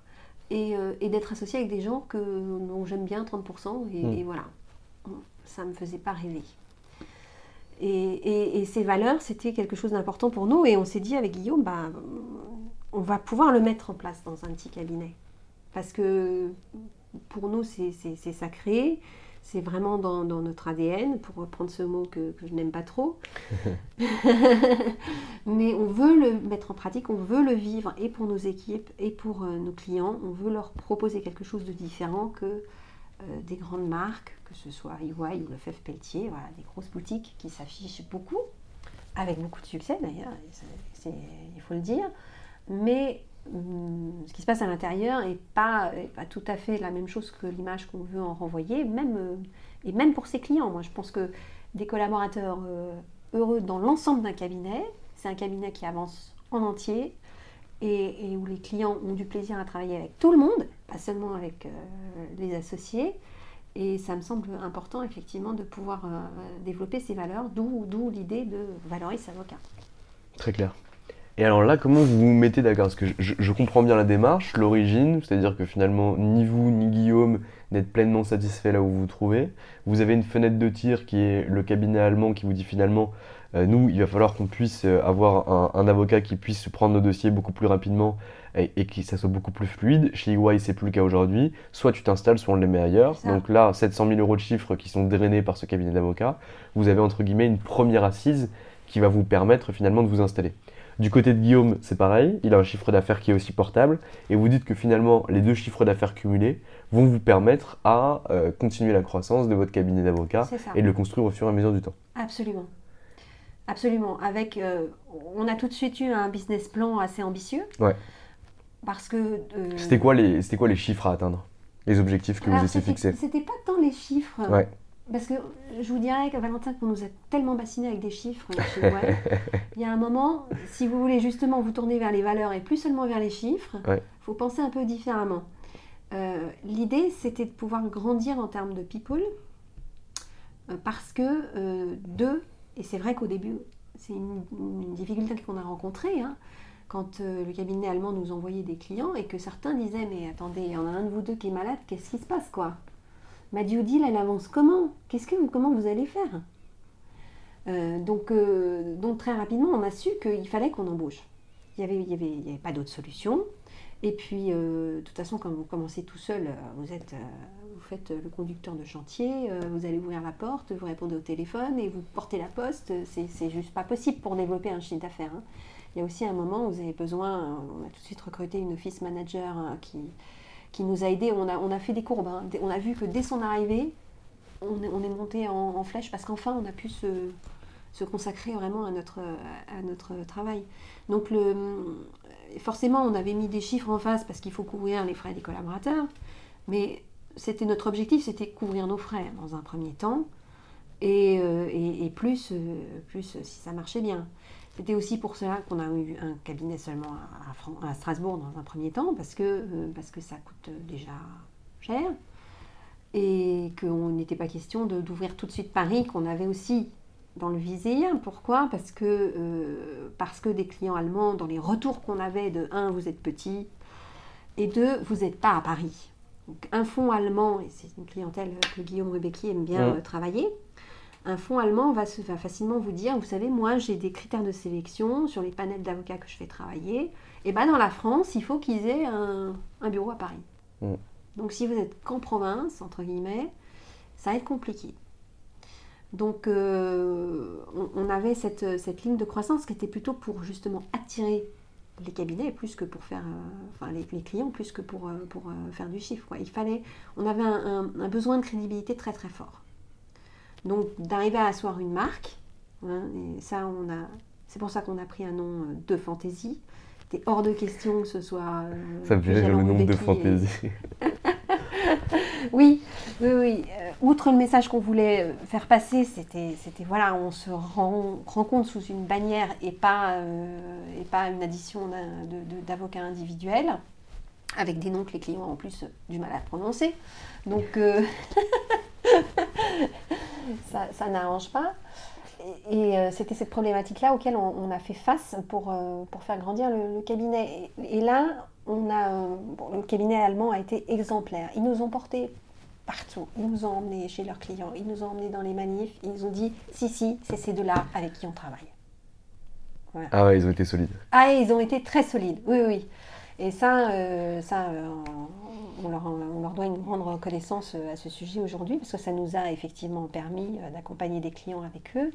et, euh, et d'être associée avec des gens que, dont j'aime bien 30%, et, Mm. et voilà. Ça ne me faisait pas rêver. Et, et- et ces valeurs, c'était quelque chose d'important pour nous, et on s'est dit avec Guillaume, bah, on va pouvoir le mettre en place dans un petit cabinet. Parce que pour nous, c'est sacré, c'est vraiment dans, dans notre ADN, pour reprendre ce mot que, que je n'aime pas trop. Mais on veut le mettre en pratique, on veut le vivre, et pour nos équipes, et pour euh, nos clients. On veut leur proposer quelque chose de différent que des grandes marques, que ce soit EY ou le Pelletier, voilà, des grosses boutiques qui s'affichent beaucoup, avec beaucoup de succès d'ailleurs, il faut le dire. Mais hum, ce qui se passe à l'intérieur n'est pas, pas tout à fait la même chose que l'image qu'on veut en renvoyer, même, euh, et même pour ses clients. Moi, je pense que des collaborateurs euh, heureux dans l'ensemble d'un cabinet, c'est un cabinet qui avance en entier et où les clients ont du plaisir à travailler avec tout le monde, pas seulement avec euh, les associés. Et ça me semble important, effectivement, de pouvoir euh, développer ces valeurs, d'où l'idée de Valoris Avocat. Très clair. Et alors là, comment vous vous mettez d'accord? Parce que je, comprends bien la démarche, l'origine, c'est-à-dire que finalement, ni vous ni Guillaume n'êtes pleinement satisfait là où vous vous trouvez. Vous avez une fenêtre de tir qui est le cabinet allemand qui vous dit finalement, euh, nous, il va falloir qu'on puisse avoir un, un avocat qui puisse prendre nos dossiers beaucoup plus rapidement et, et que ça soit beaucoup plus fluide. Chez EY, c'est plus le cas aujourd'hui. Soit tu t'installes, soit on les met ailleurs. Donc là, 700 000 euros de chiffres qui sont drainés par ce cabinet d'avocats, vous avez entre guillemets une première assise qui va vous permettre finalement de vous installer. Du côté de Guillaume, c'est pareil, il a un chiffre d'affaires qui est aussi portable, et vous dites que finalement, les deux chiffres d'affaires cumulés vont vous permettre à euh, continuer la croissance de votre cabinet d'avocat et de le construire au fur et à mesure du temps. Absolument. Absolument. Avec, euh, on a tout de suite eu un business plan assez ambitieux. Ouais. Parce que. euh, C'était quoi, les- c'était quoi les chiffres à atteindre? Les objectifs que vous étiez fixés? C'était pas tant les chiffres. Ouais. Parce que je vous dirais que Valentin, qu'on nous a tellement bassiné avec des chiffres chez il y a un moment, si vous voulez justement vous tourner vers les valeurs et plus seulement vers les chiffres, il Ouais. faut penser un peu différemment. Euh, L'idée, c'était de pouvoir grandir en termes de people, euh, parce que euh, deux, et c'est vrai qu'au début, c'est une, une difficulté qu'on a rencontrée, hein, quand euh, le cabinet allemand nous envoyait des clients et que certains disaient Mais attendez, il y en a un de vous deux qui est malade, qu'est-ce qui se passe quoi? Ma due deal, elle avance comment? Qu'est-ce que vous, comment vous allez faire? Euh, donc, euh, donc très rapidement, on a su qu'il fallait qu'on embauche. Il n'y avait, y avait, avait pas d'autre solution. Et puis, de toute façon, quand vous commencez tout seul, vous, êtes, vous faites le conducteur de chantier, vous allez ouvrir la porte, vous répondez au téléphone et vous portez la poste. C'est juste pas possible pour développer un chiffre d'affaires. hein. Il y a aussi un moment où vous avez besoin, euh, on a tout de suite recruté une office manager euh, qui, qui nous a aidés. On a, fait des courbes. hein. On a vu que dès son arrivée, on est, on est monté en, flèche parce qu'enfin, on a pu se, consacrer vraiment à notre, travail. Donc, le, forcément, on avait mis des chiffres en face parce qu'il faut couvrir les frais des collaborateurs. Mais c'était notre objectif, c'était couvrir nos frais dans un premier temps. Et, euh, euh, plus si ça marchait bien. C'était aussi pour cela qu'on a eu un cabinet seulement à, à Fran- à Strasbourg dans un premier temps, parce que, euh, parce que ça coûte déjà cher. Et qu'on n'était pas question d'ouvrir tout de suite Paris, qu'on avait aussi dans le visir. Pourquoi? Parce que, euh, parce que des clients allemands, dans les retours qu'on avait de 1, vous êtes petit, et 2, vous n'êtes pas à Paris. Donc, un fonds allemand, et c'est une clientèle que Guillaume Rubecki aime bien Mm. euh, travailler, un fonds allemand va, se, va facilement vous dire, vous savez, moi j'ai des critères de sélection sur les panels d'avocats que je fais travailler. Et bien dans la France, il faut qu'ils aient un, un bureau à Paris. Mm. Donc si vous êtes qu'en province, entre guillemets, ça va être compliqué. Donc euh, on, avait cette, cette, ligne de croissance qui était plutôt pour justement attirer les cabinets plus que pour faire, euh, enfin les, clients plus que pour, euh, pour faire du chiffre. Quoi. Il fallait, on avait un, besoin de crédibilité très très fort. Donc d'arriver à asseoir une marque, hein, et ça on a, c'est pour ça qu'on a pris un nom de fantaisie. C'était hors de question que ce soit. ça me fait rire le nom de fantaisie. oui, oui, oui. Euh, outre le message qu'on voulait euh, faire passer, c'était, c'était voilà, on se rend, compte sous une bannière et pas, euh, et pas une addition d'avocats individuels, avec des noms que les clients ont en plus du mal à prononcer. Donc, ça, n'arrange pas. Et, c'était cette problématique-là auquel on, a fait face pour, pour faire grandir le, cabinet. Et, là, on a, le cabinet allemand a été exemplaire. Ils nous ont porté partout. Ils nous ont emmenés chez leurs clients, ils nous ont emmenés dans les manifs, ils nous ont dit si, si, c'est ces deux-là avec qui on travaille. Ah ouais, ils ont été solides. Ah, ils ont été très solides, oui, oui. Et ça, euh, ça euh, on, leur, on, leur, doit une grande reconnaissance euh, à ce sujet aujourd'hui, parce que ça nous a effectivement permis d'accompagner des clients avec eux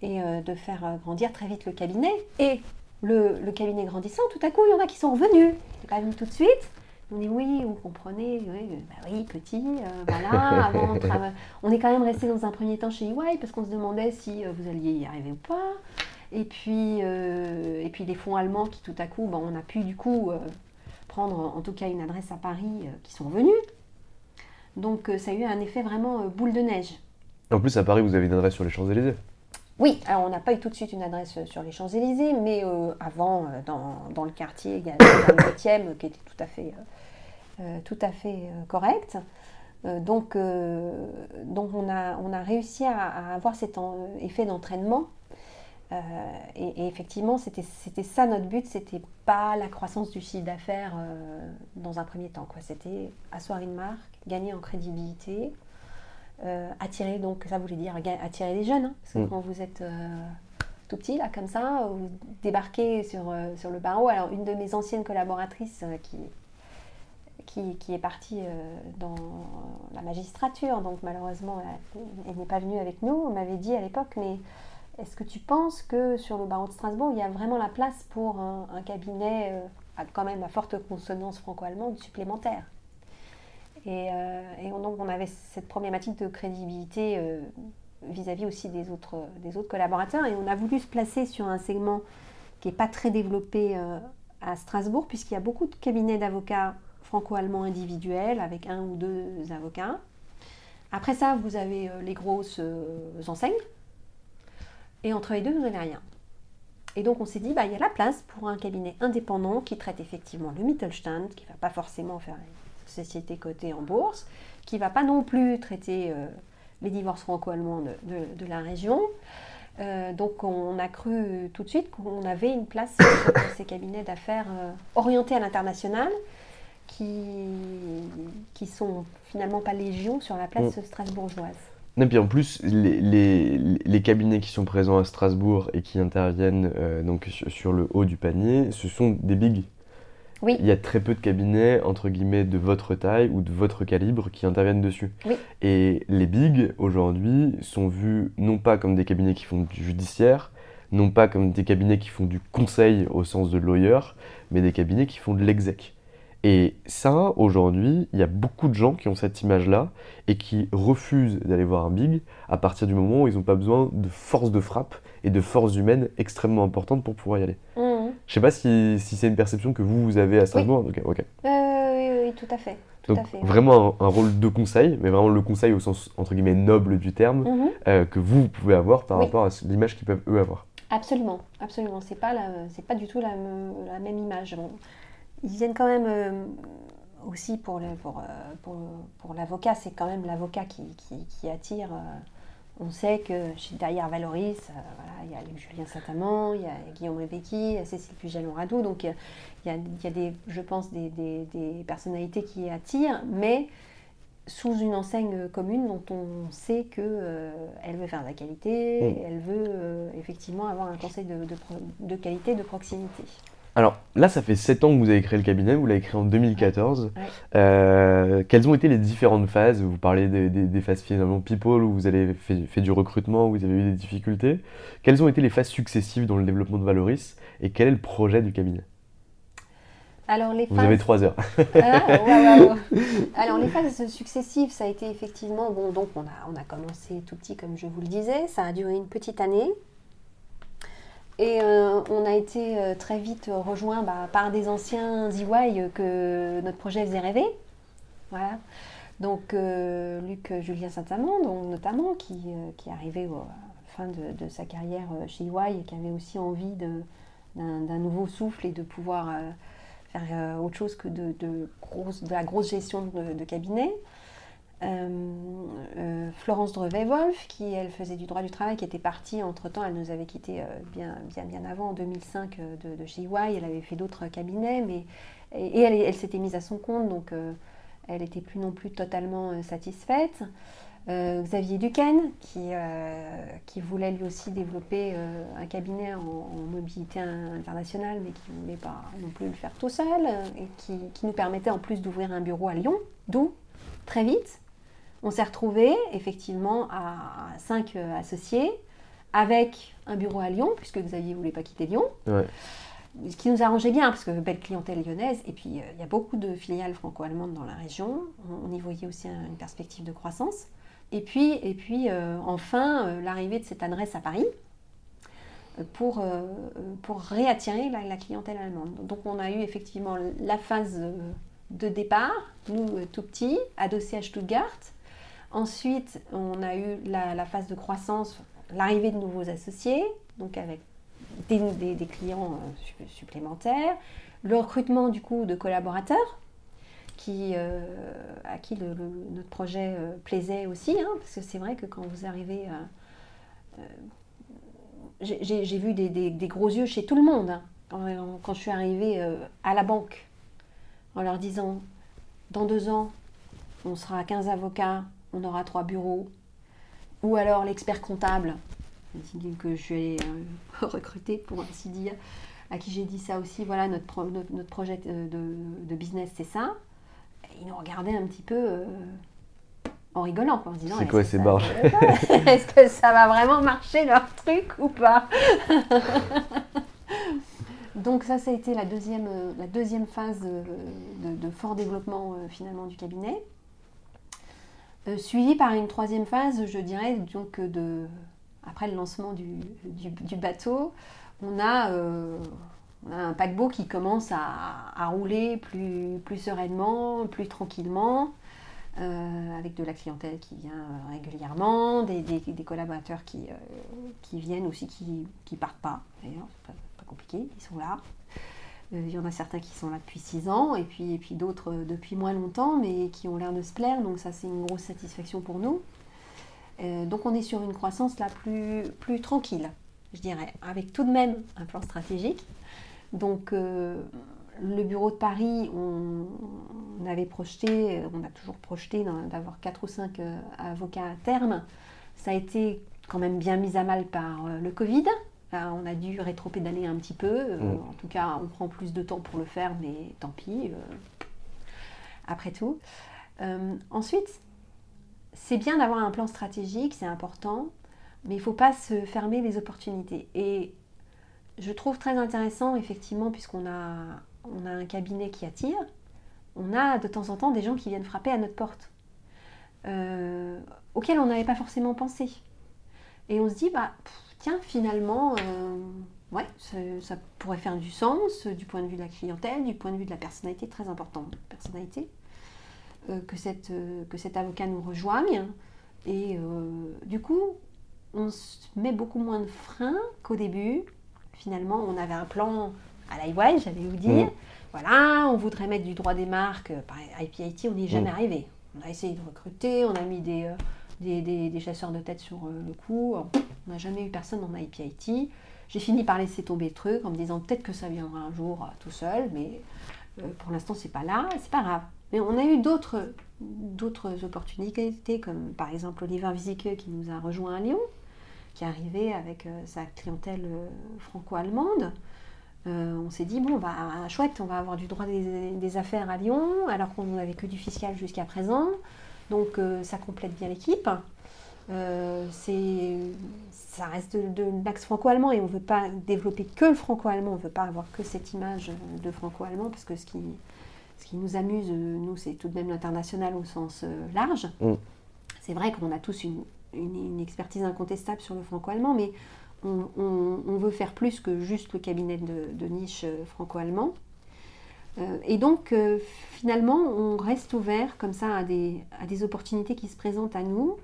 et de faire grandir très vite le cabinet. Et le, le, cabinet grandissant, tout à coup, il y en a qui sont revenus. Ils pas venus tout de suite, on dit oui, vous comprenez, oui, bah oui petit, euh, voilà. on est quand même resté dans un premier temps chez EY parce qu'on se demandait si vous alliez y arriver ou pas. Et puis, euh, et puis les fonds allemands qui tout à coup, bon, on a pu du coup prendre en tout cas une adresse à Paris qui sont venus. Donc ça a eu un effet vraiment boule de neige. En plus, à Paris, vous avez une adresse sur les Champs-Élysées oui, alors on n'a pas eu tout de suite une adresse sur les Champs-Élysées, mais avant, dans, le quartier, il y avait un 8 qui était tout à fait euh, tout à fait euh, correct. Euh, donc, donc on, a, on a réussi à, avoir cet effet d'entraînement et, effectivement, c'était ça notre but, c'était pas la croissance du chiffre d'affaires dans un premier temps. C'était asseoir une marque, gagner en crédibilité, attirer, donc ça voulait dire attirer les jeunes. Hein, parce que mm. quand vous êtes tout petit, là, comme ça, vous débarquez sur, sur le barreau. Alors, une de mes anciennes collaboratrices qui, qui, est partie euh, dans la magistrature, donc malheureusement elle, n'est pas venue avec nous. On m'avait dit à l'époque, mais est-ce que tu penses que sur le barreau de Strasbourg, il y a vraiment la place pour un, cabinet euh, quand même à forte consonance franco-allemande supplémentaire? Et, euh, donc on avait cette problématique de crédibilité vis-à-vis aussi des autres, collaborateurs et on a voulu se placer sur un segment qui n'est pas très développé à Strasbourg puisqu'il y a beaucoup de cabinets d'avocats franco-allemand individuel avec un ou deux avocats. Après ça, vous avez euh, les grosses euh, enseignes. Et entre les deux, vous n'avez rien. Et donc on s'est dit, bah, il y a la place pour un cabinet indépendant qui traite effectivement le Mittelstand, qui ne va pas forcément faire une société cotée en bourse, qui ne va pas non plus traiter euh, les divorces franco-allemands de, la région. donc on a cru tout de suite qu'on avait une place pour ces cabinets d'affaires orientés à l'international qui, qui sont finalement pas légion sur la place mm. strasbourgeoise. Et puis en plus, les, les, les, cabinets qui sont présents à Strasbourg et qui interviennent euh, donc sur, le haut du panier, ce sont des bigs. Oui. Il y a très peu de cabinets, entre guillemets, de votre taille ou de votre calibre qui interviennent dessus. Oui. Et les bigs, aujourd'hui, sont vus non pas comme des cabinets qui font du judiciaire, non pas comme des cabinets qui font du conseil au sens de lawyer, mais des cabinets qui font de l'exec. Et ça, aujourd'hui, il y a beaucoup de gens qui ont cette image-là et qui refusent d'aller voir un big à partir du moment où ils n'ont pas besoin de force de frappe et de force humaine extrêmement importante pour pouvoir y aller. Je mmh. Je sais pas si, si c'est une perception que vous, vous avez à Strasbourg. Oui. ok. Euh, oui, tout à fait. Donc, vraiment un, rôle de conseil, mais vraiment le conseil au sens entre guillemets noble du terme, mmh. euh, que vous pouvez avoir par rapport à l'image qu'ils peuvent eux avoir. Absolument, absolument. C'est pas c'est pas du tout la, la même image ils viennent quand même euh, aussi pour, le, pour, euh, pour, pour l'avocat, c'est quand même l'avocat qui, qui, attire. Euh, on sait que derrière Valoris, il y a Julien Saint-Amand, il y a Guillaume Rebecki, Cécile Pugel-Radou, donc il y, y a, des, je pense des, des, des, personnalités qui attirent, mais sous une enseigne commune dont on sait qu'elle elle veut faire de la qualité, mmh. elle veut effectivement avoir un conseil de, de, de qualité, de proximité. Alors là, ça fait 7 ans que vous avez créé le cabinet, vous l'avez créé en 2014. Ouais. Euh, quelles ont été les différentes phases? Vous parlez des, des- des phases finalement people où vous avez fait, fait du recrutement, où vous avez eu des difficultés. Quelles ont été les phases successives dans le développement de Valoris? Et quel est le projet du cabinet? Alors les Vous phases- avez 3 heures. Ah. Alors les phases successives, ça a été effectivement bon. Donc on a on a commencé tout petit comme je vous le disais. Ça a duré une petite année. Et euh, on a été euh, très vite rejoint bah, par des anciens EY que notre projet faisait rêver. Voilà. Donc euh, Luc Julien Saint-Amand, notamment, qui, euh, qui est arrivé à la fin de, sa carrière euh, chez EY et qui avait aussi envie d'un nouveau souffle et de pouvoir euh, faire euh, autre chose que de, la grosse gestion de cabinet. Euh, euh, Florence Drevet-Wolf, qui elle faisait du droit du travail, qui était partie entre-temps, elle nous avait quitté euh, bien, bien, bien avant, en 2005, euh, de, de chez EY, elle avait fait d'autres cabinets, mais, et, elle, s'était mise à son compte, donc elle n'était plus non plus totalement satisfaite. Xavier Duquesne, qui, qui voulait lui aussi développer un cabinet en, mobilité in- internationale, mais qui ne voulait pas non plus le faire tout seul, et qui, qui nous permettait en plus d'ouvrir un bureau à Lyon, d'où, très vite, on s'est retrouvés effectivement à cinq euh, associés, avec un bureau à Lyon, puisque Xavier ne voulait pas quitter Lyon, Ouais. ce qui nous arrangeait bien, parce que belle clientèle lyonnaise, et puis euh, il y a beaucoup de filiales franco-allemandes dans la région, on, y voyait aussi un- une perspective de croissance. Et puis, et puis euh, enfin, euh, l'arrivée de cette adresse à Paris pour, pour réattirer la, la clientèle allemande. Donc on a eu effectivement la phase de départ, nous tout petits, adossés à Stuttgart. Ensuite, on a eu la, phase de croissance, l'arrivée de nouveaux associés, donc avec des, clients euh, su- supplémentaires, le recrutement du coup de collaborateurs qui, euh, à qui notre projet euh, plaisait aussi, hein, parce que c'est vrai que quand vous arrivez, j'ai- vu des, gros yeux chez tout le monde hein, quand, quand je suis arrivée à la banque en leur disant dans deux ans on sera 15 avocats, on aura trois bureaux, ou alors l'expert comptable que je suis allée euh, recruter pour ainsi dire, à qui j'ai dit ça aussi, voilà, notre, pro- notre, notre projet euh, de, de business, c'est ça. Et ils nous regardaient un petit peu euh, en rigolant, quoi, en se disant C'est quoi ces barges Est-ce que ça va vraiment marcher leur truc ou pas Donc ça, ça a été la deuxième, la deuxième phase de, de fort développement euh, finalement du cabinet. Euh, suivi par une troisième phase, je dirais, donc euh, de, après le lancement du, bateau, on a, euh, on a un paquebot qui commence à, rouler plus, sereinement, plus tranquillement, avec de la clientèle qui vient régulièrement, des, collaborateurs qui, viennent aussi, qui ne partent pas. D'ailleurs, c'est pas compliqué, ils sont là. Euh, Il y en a certains qui sont là depuis 6 ans et puis, et puis d'autres euh, depuis moins longtemps, mais qui ont l'air de se plaire. Donc ça, c'est une grosse satisfaction pour nous. Euh, donc on est sur une croissance là plus, plus tranquille, je dirais, avec tout de même un plan stratégique. Donc le bureau de Paris, on, on avait projeté, on a toujours projeté d'avoir 4 ou 5 avocats à terme. Ça a été quand même bien mis à mal par le Covid. Là, on a dû rétro-pédaler un petit peu. Euh, Mm. En tout cas, on prend plus de temps pour le faire, mais tant pis. euh, après tout. Euh, ensuite, c'est bien d'avoir un plan stratégique, c'est important, mais il ne faut pas se fermer les opportunités. Et je trouve très intéressant, effectivement, puisqu'on a, on a un cabinet qui attire, on a de temps en temps des gens qui viennent frapper à notre porte, euh, auxquels on n'avait pas forcément pensé. Et on se dit, bah, pff, tiens, finalement, euh, ouais, ça, ça pourrait faire du sens euh, du point de vue de la clientèle, du point de vue de la personnalité, très important, personnalité, euh, que, cette, euh, que cet avocat nous rejoigne. Et du coup, on se met beaucoup moins de freins qu'au début. Finalement, on avait un plan à l'IY, j'allais vous dire. Mm. Voilà, on voudrait mettre du droit des marques. Par IPIT, on n'y est jamais Mm. arrivé. On a essayé de recruter, on a mis des, des, chasseurs de tête sur euh, le coup. On n'a jamais eu personne en IPIT. J'ai fini par laisser tomber le truc en me disant peut-être que ça viendra un jour euh, tout seul, mais euh, pour l'instant c'est pas là, c'est pas grave. Mais on a eu d'autres d'autres opportunités, comme par exemple Oliver Wieske qui nous a rejoint à Lyon, qui est arrivé avec sa clientèle franco-allemande. On s'est dit, bon, bah, chouette, on va avoir du droit des, des affaires à Lyon, alors qu'on n'avait que du fiscal jusqu'à présent. Donc, euh, ça complète bien l'équipe. Euh, ça reste de, de l'axe franco-allemand et on ne veut pas développer que le franco-allemand, on ne veut pas avoir que cette image de franco-allemand, parce que ce qui, ce qui nous amuse, euh, nous, c'est tout de même l'international au sens euh, large. Mm. C'est vrai qu'on a tous une, une- une expertise incontestable sur le franco-allemand, mais on, on- on veut faire plus que juste le cabinet de, de niche franco-allemand. Euh, et donc, euh, finalement, on reste ouvert comme ça à des, à des opportunités qui se présentent à nous,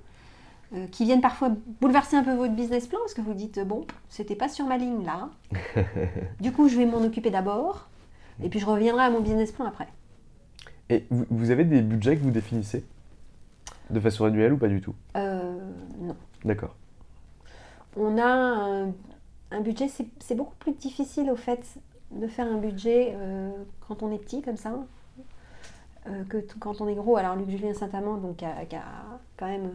euh, qui viennent parfois bouleverser un peu votre business plan, parce que vous dites, bon, c'était pas sur ma ligne là. du coup, je vais m'en occuper d'abord, et puis je reviendrai à mon business plan après. Et vous, vous avez des budgets que vous définissez De façon annuelle ou pas du tout? Euh, non. D'accord. On a un, un budget, c'est c'est beaucoup plus difficile au fait de faire un budget euh, quand on est petit comme ça euh, que quand on est gros. Alors Luc Julien Saint-Amand, donc, qui a, qui a quand même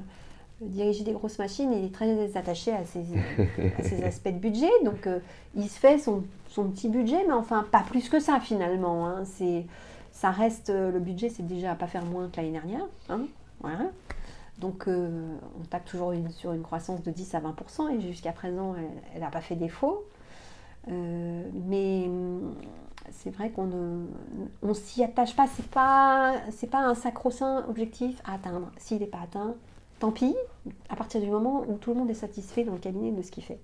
euh, dirigé des grosses machines, il est très attaché à ces, à ces aspects de budget. Donc euh, il se fait son, son petit budget, mais enfin pas plus que ça finalement. hein. C'est, ça reste, le budget c'est déjà à pas faire moins que l'année dernière. hein. Voilà. Donc on tape toujours une- sur une croissance de 10 à 20% et jusqu'à présent elle n'a pas fait défaut. Euh, mais hum, c'est vrai qu'on ne on s'y attache pas, c'est pas c'est pas un sacro-saint objectif à atteindre. S'il n'est pas atteint, tant pis, à partir du moment où tout le monde est satisfait dans le cabinet de ce qu'il fait.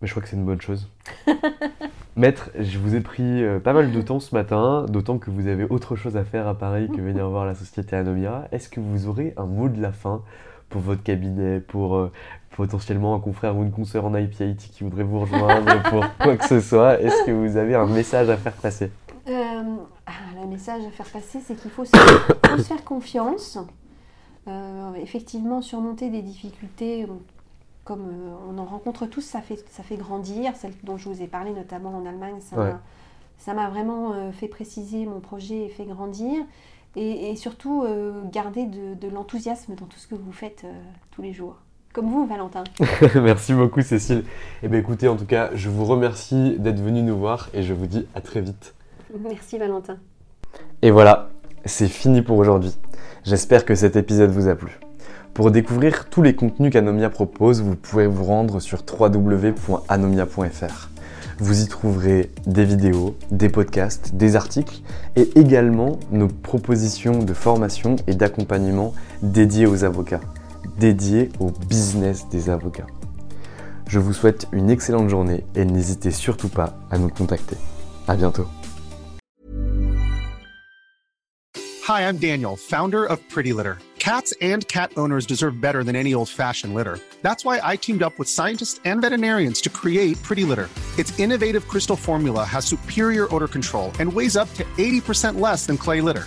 Mais je crois que c'est une bonne chose. Maître, je vous ai pris euh, pas mal de temps ce matin, d'autant que vous avez autre chose à faire à Paris que venir voir la société Anomia. Est-ce que vous aurez un mot de la fin pour votre cabinet, pour euh, potentiellement un confrère ou une consoeur en IPIT qui voudrait vous rejoindre, pour quoi que ce soit Est-ce que vous avez un message à faire passer? Euh, ah, le message à faire passer, c'est qu'il faut, se- faire confiance. Euh, effectivement, surmonter des difficultés, comme euh, on en rencontre tous, ça fait, ça fait grandir. Celle dont je vous ai parlé, notamment en Allemagne, ça Ouais. m'a- vraiment fait préciser mon projet et fait grandir. Et, et surtout, garder de, de l'enthousiasme dans tout ce que vous faites tous les jours. Comme vous, Valentin. Merci beaucoup Cécile. Eh bien écoutez, en tout cas, je vous remercie d'être venu nous voir et je vous dis à très vite. Merci, Valentin. Et voilà, c'est fini pour aujourd'hui. J'espère que cet épisode vous a plu. Pour découvrir tous les contenus qu'Anomia propose, vous pouvez vous rendre sur www.anomia.fr. Vous y trouverez des vidéos, des podcasts, des articles et également nos propositions de formation et d'accompagnement dédiées aux avocats, dédiées au business des avocats. Je vous souhaite une excellente journée et n'hésitez surtout pas à nous contacter. À bientôt. Hi, I'm Daniel, founder of Pretty Litter. Cats and cat owners deserve better than any old fashioned litter. That's why I teamed up with scientists and veterinarians to create Pretty Litter. Its innovative crystal formula has superior odor control and weighs up to 80% less than clay litter.